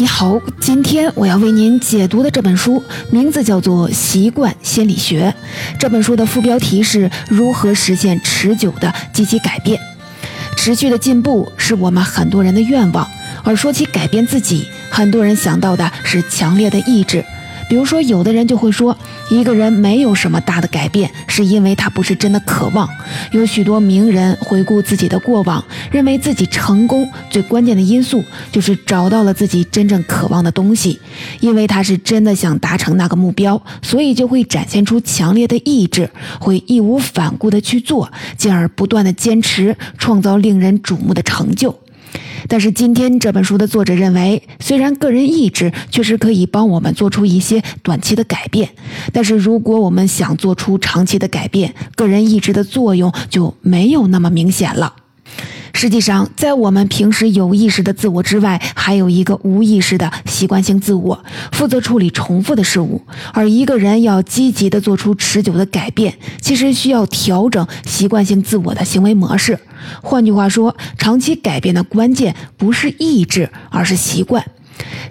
你好，今天我要为您解读的这本书名字叫做《习惯心理学》。这本书的副标题是如何实现持久的积极改变。持续的进步是我们很多人的愿望，而说起改变自己，很多人想到的是强烈的意志。比如说，有的人就会说，一个人没有什么大的改变，是因为他不是真的渴望。有许多名人回顾自己的过往，认为自己成功最关键的因素就是找到了自己真正渴望的东西，因为他是真的想达成那个目标，所以就会展现出强烈的意志，会义无反顾地去做，进而不断地坚持，创造令人瞩目的成就。但是今天这本书的作者认为，虽然个人意志确实可以帮我们做出一些短期的改变，但是如果我们想做出长期的改变，个人意志的作用就没有那么明显了。实际上，在我们平时有意识的自我之外，还有一个无意识的习惯性自我，负责处理重复的事物。而一个人要积极的做出持久的改变，其实需要调整习惯性自我的行为模式。换句话说，长期改变的关键不是意志，而是习惯。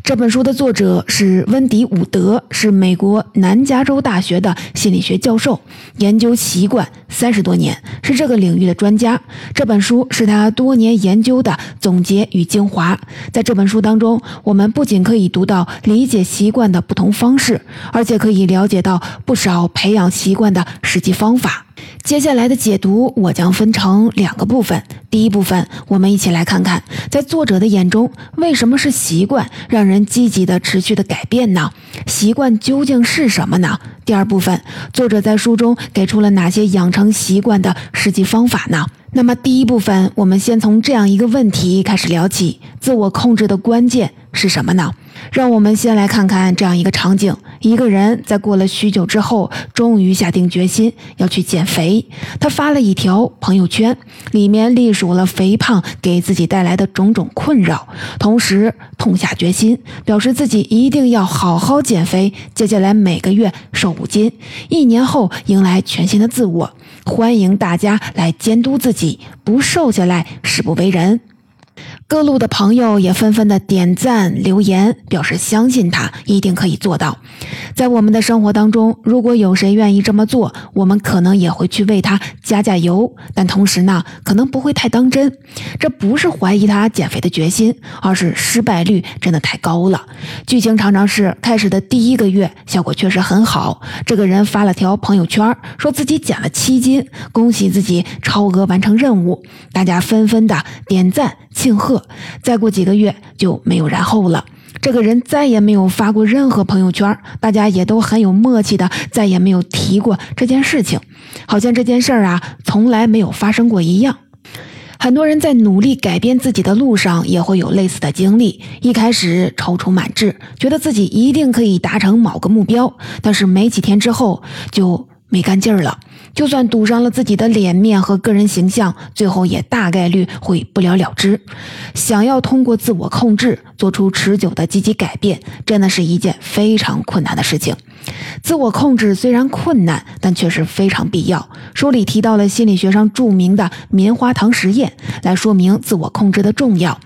这本书的作者是温迪·伍德，是美国南加州大学的心理学教授，研究习惯三十多年，是这个领域的专家。这本书是他多年研究的总结与精华。在这本书当中，我们不仅可以读到理解习惯的不同方式，而且可以了解到不少培养习惯的实际方法。接下来的解读，我将分成两个部分。第一部分，我们一起来看看，在作者的眼中，为什么是习惯让人积极的、持续的改变呢？习惯究竟是什么呢？第二部分，作者在书中给出了哪些养成习惯的实际方法呢？那么第一部分，我们先从这样一个问题开始聊起：自我控制的关键是什么呢？让我们先来看看这样一个场景：一个人在过了许久之后，终于下定决心要去减肥。他发了一条朋友圈，里面隶属了肥胖给自己带来的种种困扰，同时痛下决心，表示自己一定要好好减肥。接下来每个月瘦五斤，一年后迎来全新的自我。欢迎大家来监督自己，不瘦下来誓不为人。各路的朋友也纷纷的点赞留言，表示相信他一定可以做到。在我们的生活当中，如果有谁愿意这么做，我们可能也会去为他加加油，但同时呢，可能不会太当真。这不是怀疑他减肥的决心，而是失败率真的太高了。剧情常常是开始的第一个月效果确实很好，这个人发了条朋友圈，说自己减了七斤，恭喜自己超额完成任务，大家纷纷的点赞庆贺。再过几个月就没有然后了，这个人再也没有发过任何朋友圈，大家也都很有默契的再也没有提过这件事情，好像这件事儿啊从来没有发生过一样。很多人在努力改变自己的路上也会有类似的经历，一开始踌躇满志，觉得自己一定可以达成某个目标，但是没几天之后就没干劲儿了。就算赌上了自己的脸面和个人形象，最后也大概率会不了了之。想要通过自我控制做出持久的积极改变，真的是一件非常困难的事情。自我控制虽然困难，但却是非常必要。书里提到了心理学上著名的棉花糖实验，来说明自我控制的重要。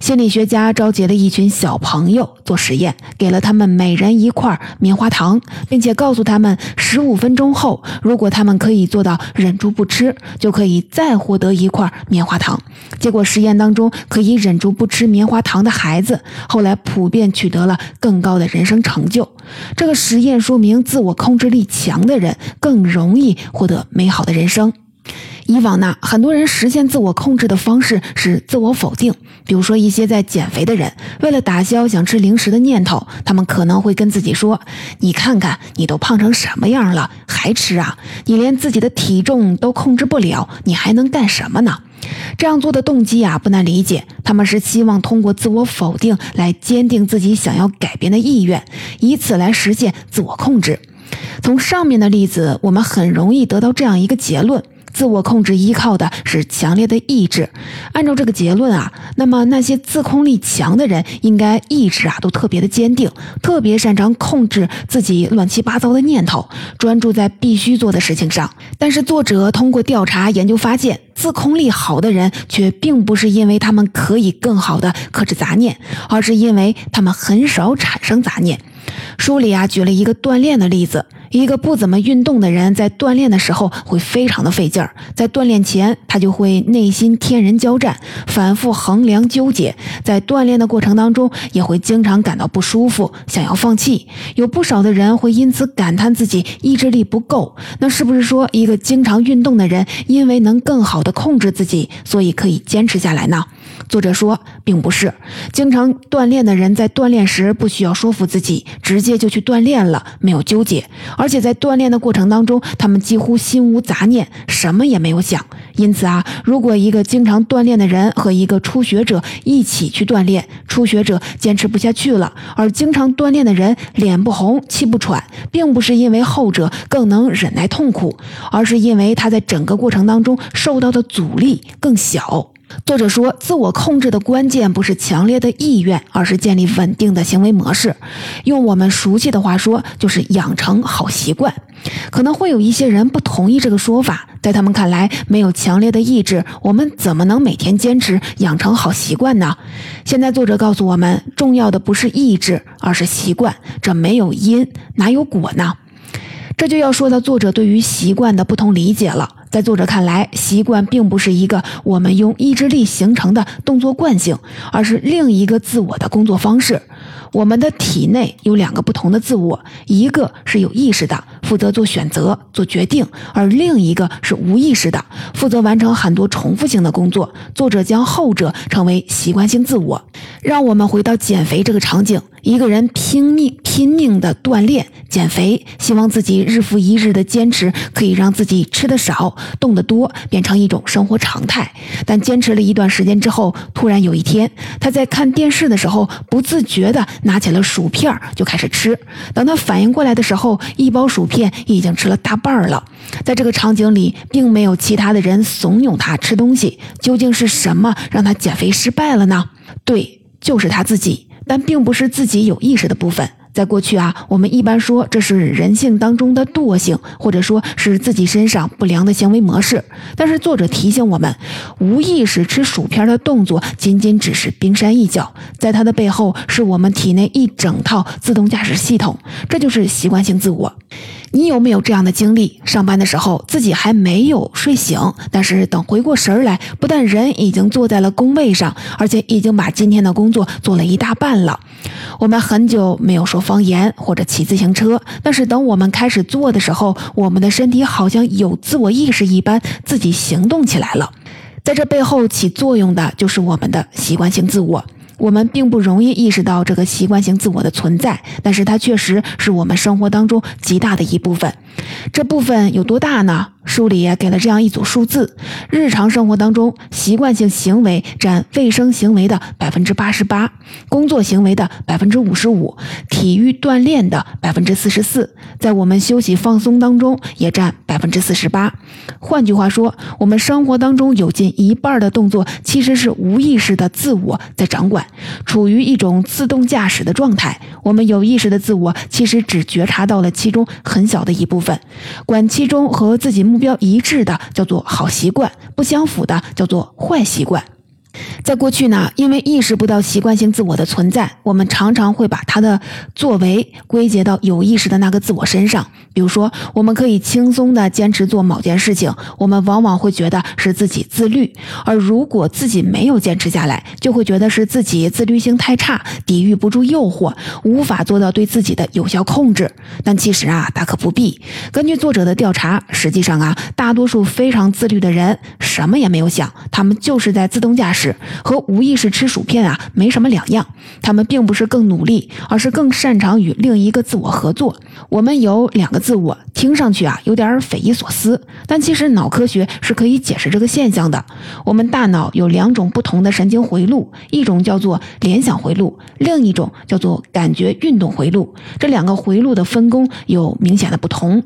心理学家召集了一群小朋友做实验，给了他们每人一块棉花糖，并且告诉他们，十五分钟后，如果他们可以做到忍住不吃，就可以再获得一块棉花糖。结果实验当中，可以忍住不吃棉花糖的孩子，后来普遍取得了更高的人生成就。这个实验说明，自我控制力强的人更容易获得美好的人生。以往呢，很多人实现自我控制的方式是自我否定。比如说，一些在减肥的人，为了打消想吃零食的念头，他们可能会跟自己说：“你看看，你都胖成什么样了，还吃啊？你连自己的体重都控制不了，你还能干什么呢？”这样做的动机啊，不难理解，他们是希望通过自我否定来坚定自己想要改变的意愿，以此来实现自我控制。从上面的例子，我们很容易得到这样一个结论。自我控制依靠的是强烈的意志。按照这个结论啊，那么那些自控力强的人，应该意志啊都特别的坚定，特别擅长控制自己乱七八糟的念头，专注在必须做的事情上。但是作者通过调查研究发现，自控力好的人却并不是因为他们可以更好的克制杂念，而是因为他们很少产生杂念。书里啊举了一个锻炼的例子。一个不怎么运动的人，在锻炼的时候会非常的费劲儿，在锻炼前，他就会内心天人交战，反复衡量纠结，在锻炼的过程当中，也会经常感到不舒服，想要放弃。有不少的人会因此感叹自己意志力不够。那是不是说，一个经常运动的人，因为能更好的控制自己，所以可以坚持下来呢？作者说，并不是。经常锻炼的人，在锻炼时不需要说服自己，直接就去锻炼了，没有纠结。而且在锻炼的过程当中，他们几乎心无杂念，什么也没有想。因此啊，如果一个经常锻炼的人和一个初学者一起去锻炼，初学者坚持不下去了，而经常锻炼的人脸不红气不喘，并不是因为后者更能忍耐痛苦，而是因为他在整个过程当中受到的阻力更小。作者说，自我控制的关键不是强烈的意愿，而是建立稳定的行为模式。用我们熟悉的话说，就是养成好习惯。可能会有一些人不同意这个说法，在他们看来，没有强烈的意志，我们怎么能每天坚持养成好习惯呢？现在作者告诉我们，重要的不是意志，而是习惯。这没有因，哪有果呢？这就要说到作者对于习惯的不同理解了。在作者看来，习惯并不是一个我们用意志力形成的动作惯性，而是另一个自我的工作方式。我们的体内有两个不同的自我，一个是有意识的，负责做选择、做决定；而另一个是无意识的，负责完成很多重复性的工作。作者将后者称为习惯性自我。让我们回到减肥这个场景。一个人拼命拼命的锻炼减肥，希望自己日复一日的坚持可以让自己吃的少、动得多，变成一种生活常态。但坚持了一段时间之后，突然有一天，他在看电视的时候，不自觉的拿起了薯片就开始吃。等他反应过来的时候，一包薯片片已经吃了大半儿了。在这个场景里，并没有其他的人怂恿他吃东西。究竟是什么让他减肥失败了呢？对，就是他自己。但并不是自己有意识的部分。在过去啊，我们一般说这是人性当中的惰性，或者说是自己身上不良的行为模式。但是作者提醒我们，无意识吃薯片的动作仅仅只是冰山一角，在它的背后是我们体内一整套自动驾驶系统，这就是习惯性自我。你有没有这样的经历？上班的时候自己还没有睡醒，但是等回过神来，不但人已经坐在了工位上，而且已经把今天的工作做了一大半了。我们很久没有说方言或者骑自行车，但是等我们开始做的时候，我们的身体好像有自我意识一般，自己行动起来了。在这背后起作用的就是我们的习惯性自我。我们并不容易意识到这个习惯性自我的存在，但是它确实是我们生活当中极大的一部分。这部分有多大呢？书里也给了这样一组数字：日常生活当中，习惯性行为占卫生行为的百分之八十八，工作行为的百分之五十五，体育锻炼的百分之四十四，在我们休息放松当中也占百分之四十八。换句话说，我们生活当中有近一半的动作其实是无意识的自我在掌管，处于一种自动驾驶的状态。我们有意识的自我其实只觉察到了其中很小的一部分，管其中和自己。目标一致的叫做好习惯，不相符的叫做坏习惯。在过去呢，因为意识不到习惯性自我的存在，我们常常会把他的作为归结到有意识的那个自我身上。比如说，我们可以轻松地坚持做某件事情，我们往往会觉得是自己自律；而如果自己没有坚持下来，就会觉得是自己自律性太差，抵御不住诱惑，无法做到对自己的有效控制。但其实啊，大可不必。根据作者的调查，实际上啊，大多数非常自律的人什么也没有想，他们就是在自动驾驶。和无意识吃薯片啊没什么两样，他们并不是更努力，而是更擅长与另一个自我合作。我们有两个自我，听上去啊有点匪夷所思，但其实脑科学是可以解释这个现象的。我们大脑有两种不同的神经回路，一种叫做联想回路，另一种叫做感觉运动回路。这两个回路的分工有明显的不同。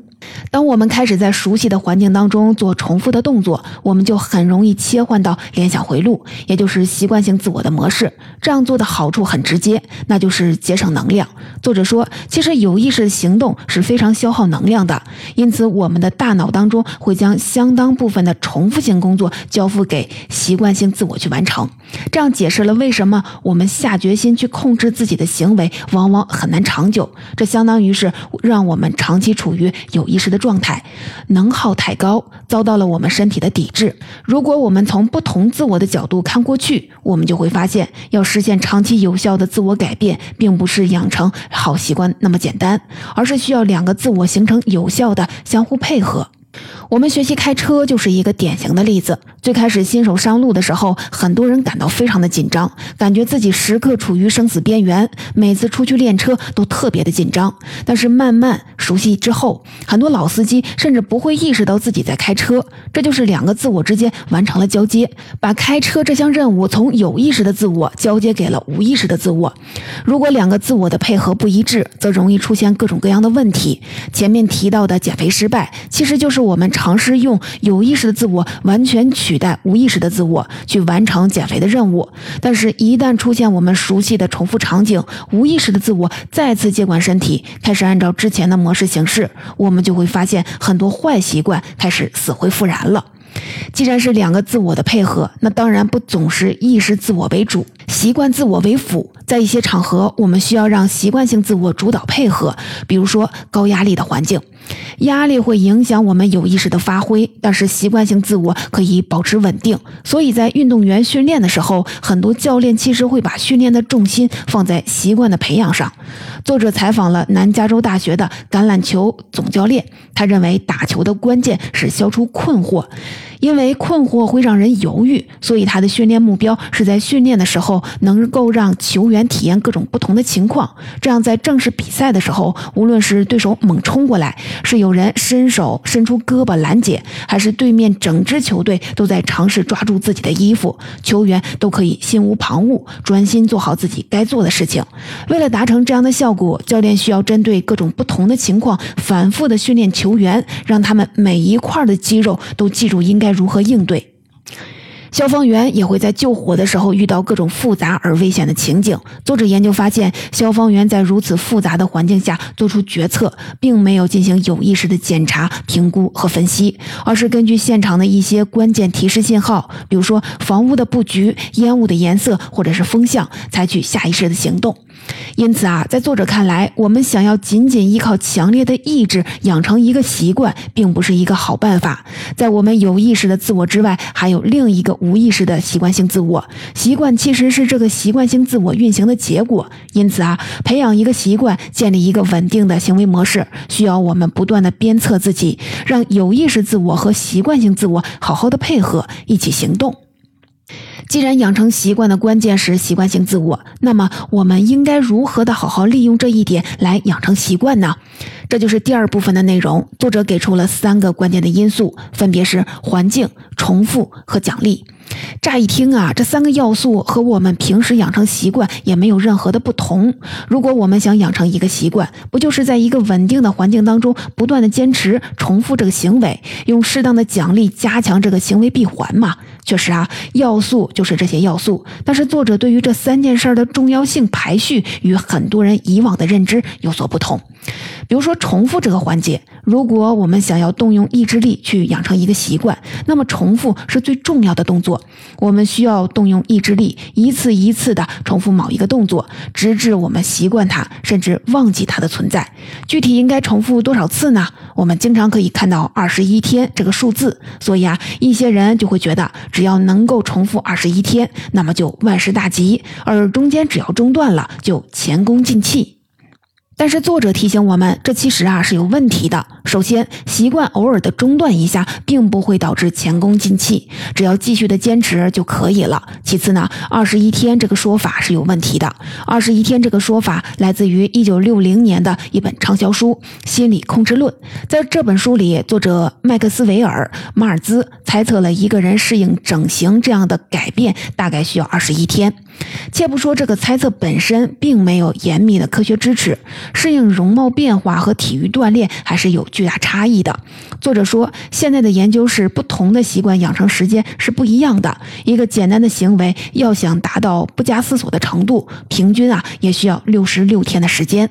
当我们开始在熟悉的环境当中做重复的动作，我们就很容易切换到联想回路，也就是习惯性自我的模式。这样做的好处很直接，那就是节省能量。作者说，其实有意识的行动是非常消耗能量的，因此我们的大脑当中会将相当部分的重复性工作交付给习惯性自我去完成。这样解释了为什么我们下决心去控制自己的行为往往很难长久。这相当于是让我们长期处于有意识的状态，能耗太高，遭到了我们身体的抵制。如果我们从不同自我的角度看过去，我们就会发现，要实现长期有效的自我改变，并不是养成好习惯那么简单，而是需要两个自我形成有效的相互配合。我们学习开车就是一个典型的例子。最开始新手上路的时候，很多人感到非常的紧张，感觉自己时刻处于生死边缘，每次出去练车都特别的紧张。但是慢慢熟悉之后，很多老司机甚至不会意识到自己在开车，这就是两个自我之间完成了交接，把开车这项任务从有意识的自我交接给了无意识的自我。如果两个自我的配合不一致，则容易出现各种各样的问题。前面提到的减肥失败，其实就是我们。尝试用有意识的自我完全取代无意识的自我去完成减肥的任务，但是，一旦出现我们熟悉的重复场景，无意识的自我再次接管身体，开始按照之前的模式行事，我们就会发现很多坏习惯开始死灰复燃了。既然是两个自我的配合，那当然不总是意识自我为主，习惯自我为辅。在一些场合，我们需要让习惯性自我主导配合，比如说高压力的环境，压力会影响我们有意识的发挥，但是习惯性自我可以保持稳定。所以在运动员训练的时候，很多教练其实会把训练的重心放在习惯的培养上。作者采访了南加州大学的橄榄球总教练，他认为打球的关键是消除困惑。因为困惑会让人犹豫，所以他的训练目标是在训练的时候能够让球员体验各种不同的情况，这样在正式比赛的时候，无论是对手猛冲过来，是有人伸手伸出胳膊拦截，还是对面整支球队都在尝试抓住自己的衣服，球员都可以心无旁骛，专心做好自己该做的事情。为了达成这样的效果，教练需要针对各种不同的情况，反复的训练球员，让他们每一块的肌肉都记住应该。如何应对？消防员也会在救火的时候遇到各种复杂而危险的情景。作者研究发现，消防员在如此复杂的环境下做出决策，并没有进行有意识的检查、评估和分析，而是根据现场的一些关键提示信号，比如说房屋的布局、烟雾的颜色或者是风向，采取下意识的行动。因此啊，在作者看来，我们想要仅仅依靠强烈的意志养成一个习惯，并不是一个好办法。在我们有意识的自我之外，还有另一个无意识的习惯性自我。习惯其实是这个习惯性自我运行的结果。因此啊，培养一个习惯，建立一个稳定的行为模式，需要我们不断的鞭策自己，让有意识自我和习惯性自我好好的配合，一起行动。既然养成习惯的关键是习惯性自我，那么我们应该如何的好好利用这一点来养成习惯呢？这就是第二部分的内容。作者给出了三个关键的因素，分别是环境、重复和奖励。乍一听啊，这三个要素和我们平时养成习惯也没有任何的不同。如果我们想养成一个习惯，不就是在一个稳定的环境当中不断的坚持重复这个行为，用适当的奖励加强这个行为闭环吗？确实啊，要素就是这些要素，但是作者对于这三件事儿的重要性排序与很多人以往的认知有所不同。比如说重复这个环节，如果我们想要动用意志力去养成一个习惯，那么重复是最重要的动作。我们需要动用意志力，一次一次的重复某一个动作，直至我们习惯它，甚至忘记它的存在。具体应该重复多少次呢？我们经常可以看到二十一天这个数字，所以啊，一些人就会觉得，只要能够重复二十一天，那么就万事大吉，而中间只要中断了，就前功尽弃。但是作者提醒我们，这其实啊是有问题的。首先，习惯偶尔的中断一下，并不会导致前功尽弃，只要继续的坚持就可以了。其次呢，二十一天这个说法是有问题的。二十一天这个说法来自于一九六零年的一本畅销书《心理控制论》。在这本书里，作者麦克斯韦尔·马尔兹猜测了一个人适应整形这样的改变大概需要二十一天。且不说这个猜测本身并没有严密的科学支持，适应容貌变化和体育锻炼还是有巨大差异的。作者说，现在的研究是不同的习惯养成时间是不一样的。一个简单的行为要想达到不加思索的程度，平均啊也需要六十六天的时间。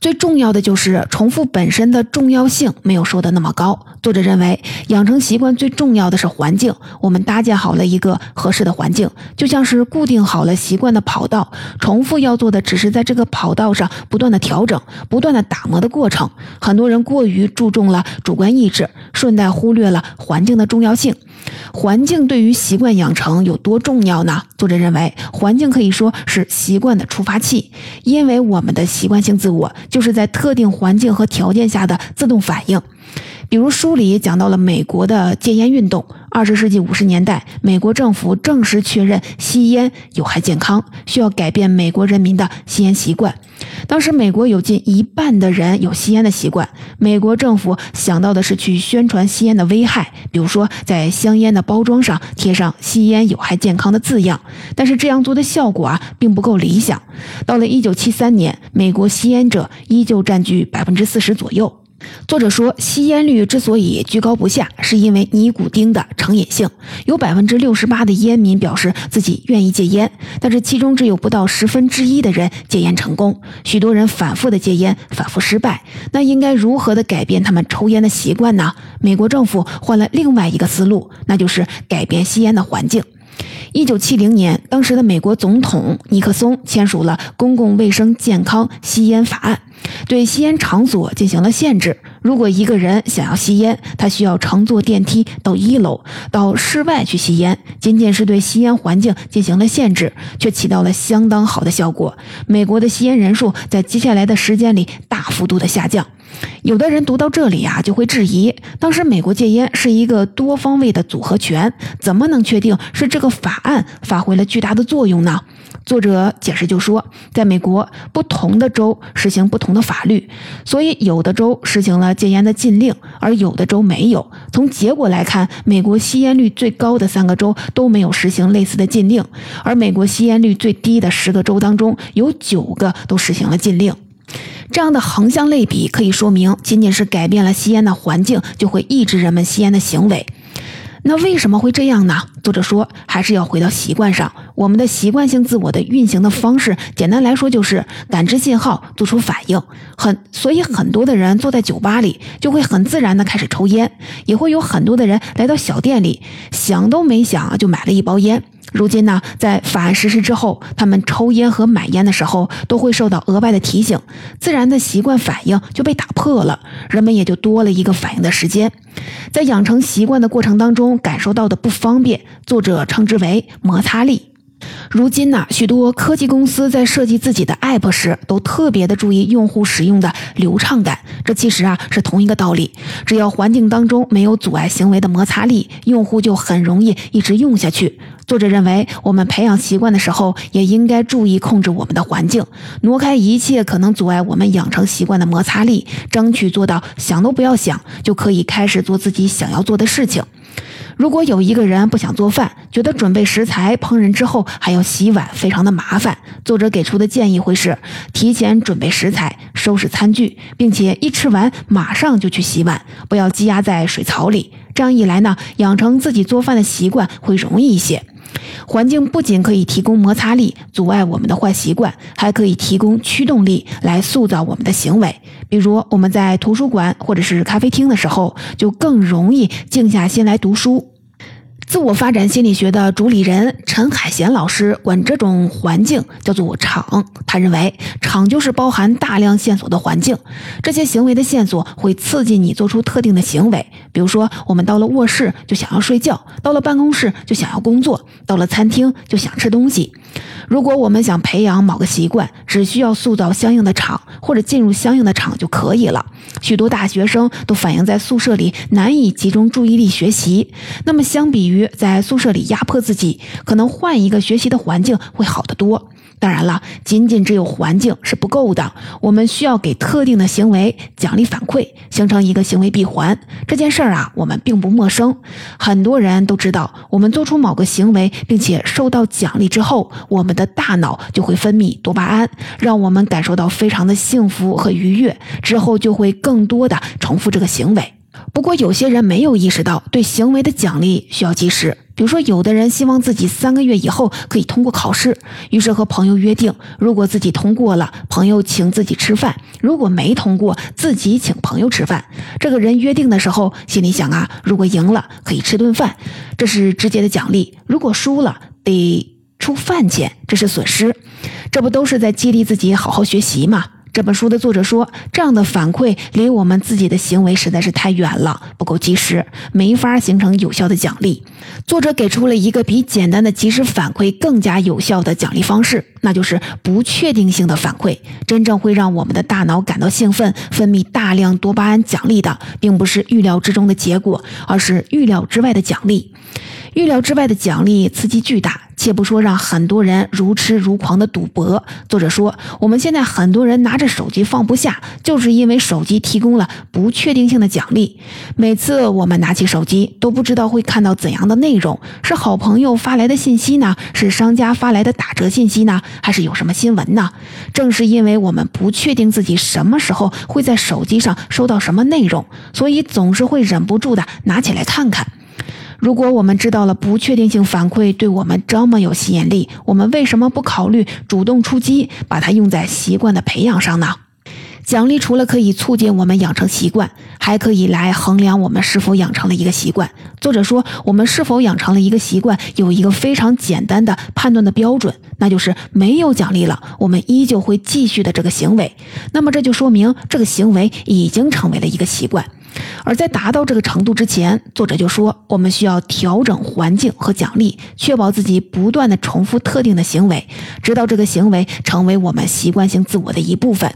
最重要的就是重复本身的重要性没有说的那么高。作者认为，养成习惯最重要的是环境。我们搭建好了一个合适的环境，就像是固定好了习惯的跑道，重复要做的只是在这个跑道上不断的调整、不断的打磨的过程。很多人过于注重了主观意志，顺带忽略了环境的重要性。环境对于习惯养成有多重要呢？作者认为，环境可以说是习惯的触发器，因为我们的习惯性自我就是在特定环境和条件下的自动反应。比如书里讲到了美国的戒烟运动。二十世纪五十年代，美国政府正式确认吸烟有害健康，需要改变美国人民的吸烟习惯。当时，美国有近一半的人有吸烟的习惯。美国政府想到的是去宣传吸烟的危害，比如说在香烟的包装上贴上“吸烟有害健康”的字样。但是这样做的效果啊，并不够理想。到了一九七三年，美国吸烟者依旧占据百分之四十左右。作者说，吸烟率之所以居高不下，是因为尼古丁的成瘾性。有百分之六十八的烟民表示自己愿意戒烟，但是其中只有不到十分之一的人戒烟成功。许多人反复的戒烟，反复失败。那应该如何的改变他们抽烟的习惯呢？美国政府换了另外一个思路，那就是改变吸烟的环境。一九七零年，当时的美国总统尼克松签署了《公共卫生健康吸烟法案》。对吸烟场所进行了限制。如果一个人想要吸烟，他需要乘坐电梯到一楼，到室外去吸烟。仅仅是对吸烟环境进行了限制，却起到了相当好的效果。美国的吸烟人数在接下来的时间里大幅度的下降。有的人读到这里呀，就会质疑：当时美国戒烟是一个多方位的组合拳，怎么能确定是这个法案发挥了巨大的作用呢？作者解释就说，在美国，不同的州实行不同的法律，所以有的州实行了戒烟的禁令，而有的州没有。从结果来看，美国吸烟率最高的三个州都没有实行类似的禁令，而美国吸烟率最低的十个州当中，有九个都实行了禁令。这样的横向类比可以说明，仅仅是改变了吸烟的环境，就会抑制人们吸烟的行为。那为什么会这样呢？作者说，还是要回到习惯上。我们的习惯性自我的运行的方式，简单来说就是感知信号，做出反应。很，所以很多的人坐在酒吧里，就会很自然的开始抽烟；也会有很多的人来到小店里，想都没想就买了一包烟。如今呢，在法案实施之后，他们抽烟和买烟的时候都会受到额外的提醒，自然的习惯反应就被打破了，人们也就多了一个反应的时间。在养成习惯的过程当中，感受到的不方便，作者称之为摩擦力。如今呢，许多科技公司在设计自己的 App 时，都特别的注意用户使用的流畅感。这其实啊是同一个道理。只要环境当中没有阻碍行为的摩擦力，用户就很容易一直用下去。作者认为，我们培养习惯的时候，也应该注意控制我们的环境，挪开一切可能阻碍我们养成习惯的摩擦力，争取做到想都不要想，就可以开始做自己想要做的事情。如果有一个人不想做饭，觉得准备食材、烹饪之后还要洗碗，非常的麻烦。作者给出的建议会是：提前准备食材，收拾餐具，并且一吃完马上就去洗碗，不要积压在水槽里。这样一来呢，养成自己做饭的习惯会容易一些。环境不仅可以提供摩擦力，阻碍我们的坏习惯，还可以提供驱动力来塑造我们的行为。比如我们在图书馆或者是咖啡厅的时候，就更容易静下心来读书。自我发展心理学的主理人陈海贤老师管这种环境叫做场。他认为，场就是包含大量线索的环境。这些行为的线索会刺激你做出特定的行为。比如说，我们到了卧室就想要睡觉，到了办公室就想要工作，到了餐厅就想吃东西。如果我们想培养某个习惯，只需要塑造相应的场或者进入相应的场就可以了。许多大学生都反映在宿舍里难以集中注意力学习。那么，相比于在宿舍里压迫自己，可能换一个学习的环境会好得多。当然了，仅仅只有环境是不够的，我们需要给特定的行为奖励反馈，形成一个行为闭环。这件事儿啊，我们并不陌生，很多人都知道，我们做出某个行为并且受到奖励之后，我们的大脑就会分泌多巴胺，让我们感受到非常的幸福和愉悦，之后就会更多的重复这个行为。不过，有些人没有意识到，对行为的奖励需要及时。比如说，有的人希望自己三个月以后可以通过考试，于是和朋友约定，如果自己通过了，朋友请自己吃饭；如果没通过，自己请朋友吃饭。这个人约定的时候，心里想啊，如果赢了可以吃顿饭，这是直接的奖励；如果输了得出饭钱，这是损失。这不都是在激励自己好好学习吗？这本书的作者说，这样的反馈离我们自己的行为实在是太远了，不够及时，没法形成有效的奖励。作者给出了一个比简单的及时反馈更加有效的奖励方式，那就是不确定性的反馈。真正会让我们的大脑感到兴奋、分泌大量多巴胺奖励的，并不是预料之中的结果，而是预料之外的奖励。预料之外的奖励刺激巨大，且不说让很多人如痴如狂的赌博。作者说，我们现在很多人拿着手机放不下，就是因为手机提供了不确定性的奖励。每次我们拿起手机，都不知道会看到怎样的内容：是好朋友发来的信息呢？是商家发来的打折信息呢？还是有什么新闻呢？正是因为我们不确定自己什么时候会在手机上收到什么内容，所以总是会忍不住的拿起来看看。如果我们知道了不确定性反馈对我们这么有吸引力，我们为什么不考虑主动出击，把它用在习惯的培养上呢？奖励除了可以促进我们养成习惯，还可以来衡量我们是否养成了一个习惯。作者说，我们是否养成了一个习惯，有一个非常简单的判断的标准，那就是没有奖励了，我们依旧会继续的这个行为。那么这就说明这个行为已经成为了一个习惯。而在达到这个程度之前，作者就说，我们需要调整环境和奖励，确保自己不断的重复特定的行为，直到这个行为成为我们习惯性自我的一部分。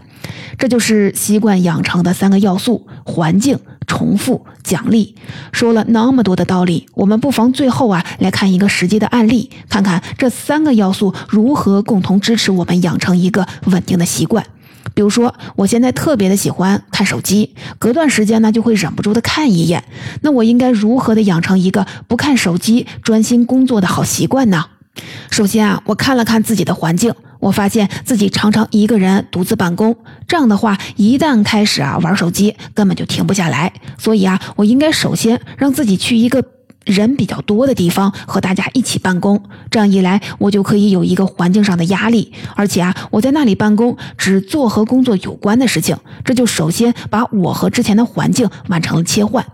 这就是习惯养成的三个要素：环境、重复、奖励。说了那么多的道理，我们不妨最后啊来看一个实际的案例，看看这三个要素如何共同支持我们养成一个稳定的习惯。比如说，我现在特别的喜欢看手机，隔段时间呢就会忍不住的看一眼。那我应该如何的养成一个不看手机、专心工作的好习惯呢？首先啊，我看了看自己的环境，我发现自己常常一个人独自办公。这样的话，一旦开始啊玩手机，根本就停不下来。所以啊，我应该首先让自己去一个。人比较多的地方和大家一起办公，这样一来我就可以有一个环境上的压力，而且啊，我在那里办公只做和工作有关的事情，这就首先把我和之前的环境完成了切换。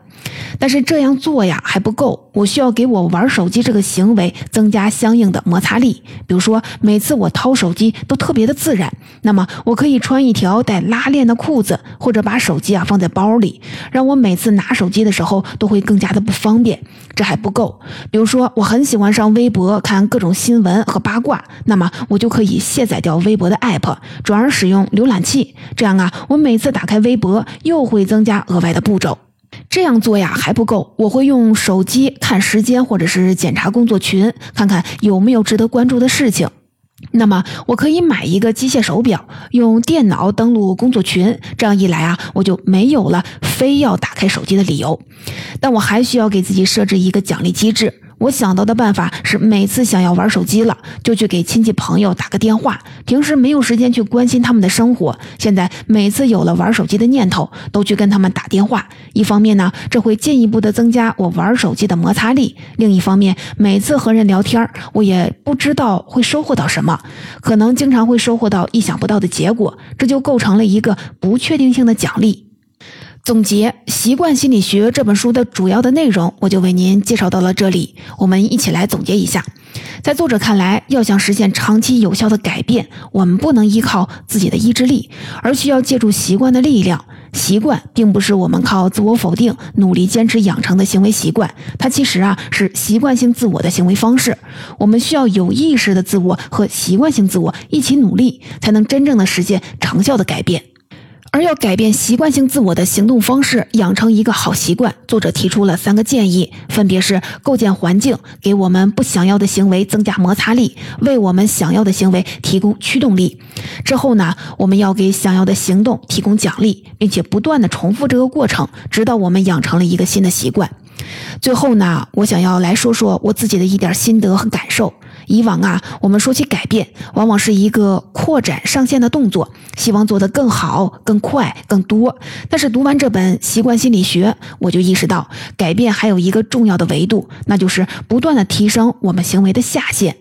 但是这样做呀还不够，我需要给我玩手机这个行为增加相应的摩擦力。比如说，每次我掏手机都特别的自然，那么我可以穿一条带拉链的裤子，或者把手机啊放在包里，让我每次拿手机的时候都会更加的不方便。这还不够，比如说我很喜欢上微博看各种新闻和八卦，那么我就可以卸载掉微博的 app，转而使用浏览器。这样啊，我每次打开微博又会增加额外的步骤。这样做呀还不够，我会用手机看时间，或者是检查工作群，看看有没有值得关注的事情。那么我可以买一个机械手表，用电脑登录工作群，这样一来啊，我就没有了非要打开手机的理由。但我还需要给自己设置一个奖励机制。我想到的办法是，每次想要玩手机了，就去给亲戚朋友打个电话。平时没有时间去关心他们的生活，现在每次有了玩手机的念头，都去跟他们打电话。一方面呢，这会进一步的增加我玩手机的摩擦力；另一方面，每次和人聊天，我也不知道会收获到什么，可能经常会收获到意想不到的结果，这就构成了一个不确定性的奖励。总结《习惯心理学》这本书的主要的内容，我就为您介绍到了这里。我们一起来总结一下。在作者看来，要想实现长期有效的改变，我们不能依靠自己的意志力，而需要借助习惯的力量。习惯并不是我们靠自我否定努力坚持养成的行为习惯，它其实啊是习惯性自我的行为方式。我们需要有意识的自我和习惯性自我一起努力，才能真正的实现长效的改变。而要改变习惯性自我的行动方式，养成一个好习惯，作者提出了三个建议，分别是构建环境，给我们不想要的行为增加摩擦力，为我们想要的行为提供驱动力。之后呢，我们要给想要的行动提供奖励，并且不断的重复这个过程，直到我们养成了一个新的习惯。最后呢，我想要来说说我自己的一点心得和感受。以往啊，我们说起改变，往往是一个扩展上限的动作，希望做得更好、更快、更多。但是读完这本《习惯心理学》，我就意识到，改变还有一个重要的维度，那就是不断的提升我们行为的下限。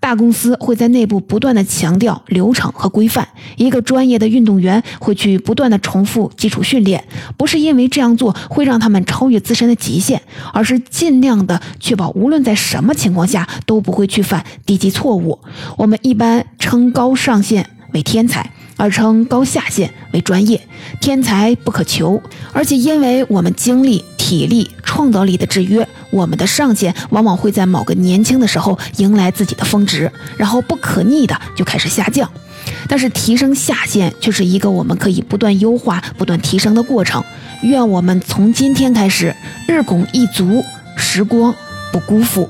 大公司会在内部不断的强调流程和规范，一个专业的运动员会去不断的重复基础训练，不是因为这样做会让他们超越自身的极限，而是尽量的确保无论在什么情况下都不会去犯低级错误，我们一般称高上限为天才，而称高下限为专业。天才不可求，而且因为我们精力、体力、创造力的制约，我们的上限往往会在某个年轻的时候迎来自己的峰值，然后不可逆的就开始下降。但是提升下限却是一个我们可以不断优化、不断提升的过程。愿我们从今天开始，日拱一卒，时光不辜负。